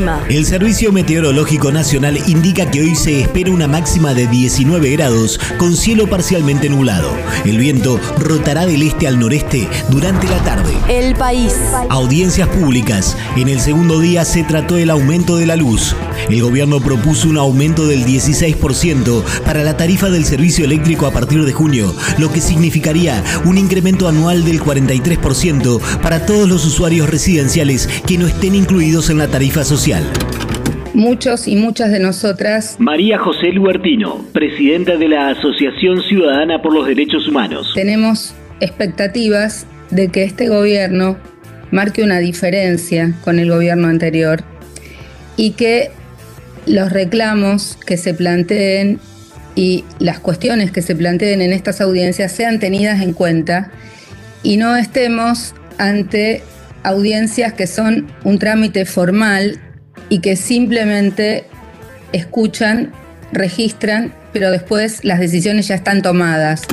El clima. El Servicio Meteorológico Nacional indica que hoy se espera una máxima de 19 grados con cielo parcialmente nublado. El viento rotará del este al noreste durante la tarde. El país. Audiencias públicas. En el segundo día se trató el aumento de la luz. El gobierno propuso un aumento del 16% para la tarifa del servicio eléctrico a partir de junio, lo que significaría un incremento anual del 43% para todos los usuarios residenciales que no estén incluidos en la tarifa social. Muchos y muchas de nosotras. María José Lubertino, presidenta de la Asociación Ciudadana por los Derechos Humanos. Tenemos expectativas de que este gobierno marque una diferencia con el gobierno anterior y que los reclamos que se planteen y las cuestiones que se planteen en estas audiencias sean tenidas en cuenta y no estemos ante audiencias que son un trámite formal y que simplemente escuchan, registran, pero después las decisiones ya están tomadas.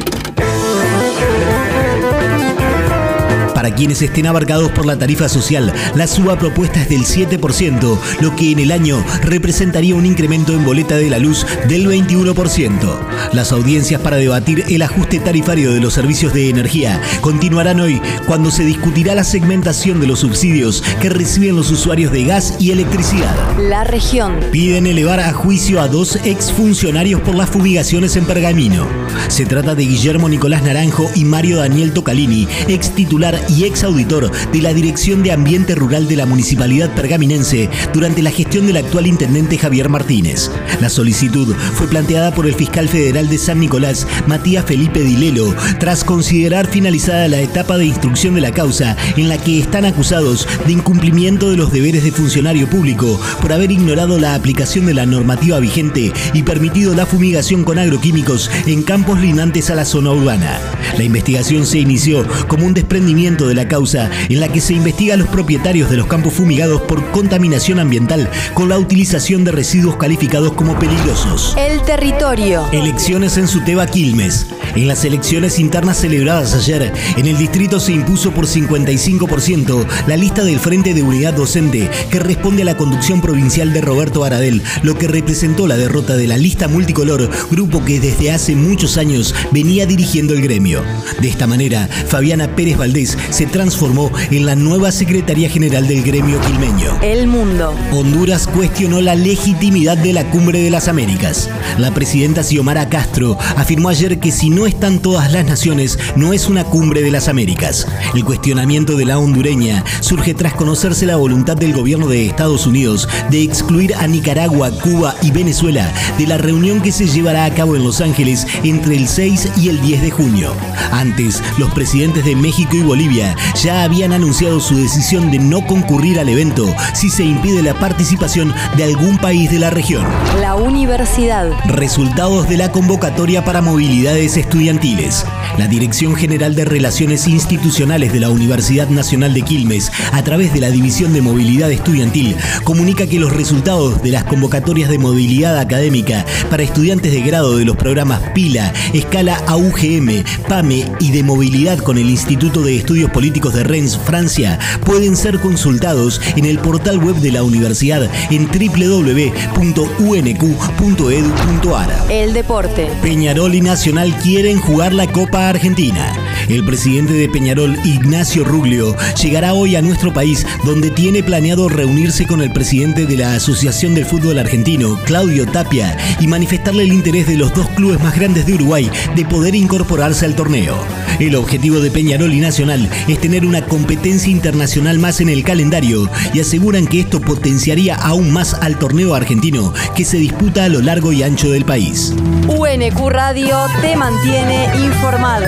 Para quienes estén abarcados por la tarifa social, la suba propuesta es del 7%, lo que en el año representaría un incremento en boleta de la luz del 21%. Las audiencias para debatir el ajuste tarifario de los servicios de energía continuarán hoy cuando se discutirá la segmentación de los subsidios que reciben los usuarios de gas y electricidad. La región. Piden elevar a juicio a dos exfuncionarios por las fumigaciones en Pergamino. Se trata de Guillermo Nicolás Naranjo y Mario Daniel Tocalini, ex titular y ex auditor de la Dirección de Ambiente Rural de la Municipalidad Pergaminense durante la gestión del actual intendente Javier Martínez. La solicitud fue planteada por el fiscal federal de San Nicolás, Matías Felipe Dilelo, tras considerar finalizada la etapa de instrucción de la causa en la que están acusados de incumplimiento de los deberes de funcionario público por haber ignorado la aplicación de la normativa vigente y permitido la fumigación con agroquímicos en campos linantes a la zona urbana. La investigación se inició como un desprendimiento de la causa en la que se investiga a los propietarios de los campos fumigados por contaminación ambiental con la utilización de residuos calificados como peligrosos. El territorio. Elecciones en Suteba Quilmes. En las elecciones internas celebradas ayer, en el distrito se impuso por 55% la lista del Frente de Unidad Docente que responde a la conducción provincial de Roberto Aradel, lo que representó la derrota de la lista multicolor, grupo que desde hace muchos años venía dirigiendo el gremio. De esta manera, Fabiana Pérez Valdés se transformó en la nueva secretaria general del gremio quilmeño. El mundo. Honduras cuestionó la legitimidad de la Cumbre de las Américas. La presidenta Xiomara Castro afirmó ayer que si no están todas las naciones, no es una Cumbre de las Américas. El cuestionamiento de la hondureña surge tras conocerse la voluntad del gobierno de Estados Unidos de excluir a Nicaragua, Cuba y Venezuela de la reunión que se llevará a cabo en Los Ángeles entre el 6 y el 10 de junio. Antes, los presidentes de México y Bolivia ya habían anunciado su decisión de no concurrir al evento si se impide la participación de algún país de la región. La universidad. Resultados de la convocatoria para movilidades estudiantiles. La Dirección General de Relaciones Institucionales de la Universidad Nacional de Quilmes, a través de la División de Movilidad Estudiantil, comunica que los resultados de las convocatorias de movilidad académica para estudiantes de grado de los programas PILA, Escala AUGM, PAME y de movilidad con el Instituto de Estudios Políticos de Rennes, Francia, pueden ser consultados en el portal web de la universidad en www.unq.edu.ar. El deporte. Peñarol y Nacional quieren jugar la Copa Argentina. El presidente de Peñarol, Ignacio Ruglio, llegará hoy a nuestro país donde tiene planeado reunirse con el presidente de la Asociación del Fútbol Argentino, Claudio Tapia, y manifestarle el interés de los dos clubes más grandes de Uruguay de poder incorporarse al torneo. El objetivo de Peñarol y Nacional es tener una competencia internacional más en el calendario y aseguran que esto potenciaría aún más al torneo argentino que se disputa a lo largo y ancho del país. UNQ Radio te mantiene informado.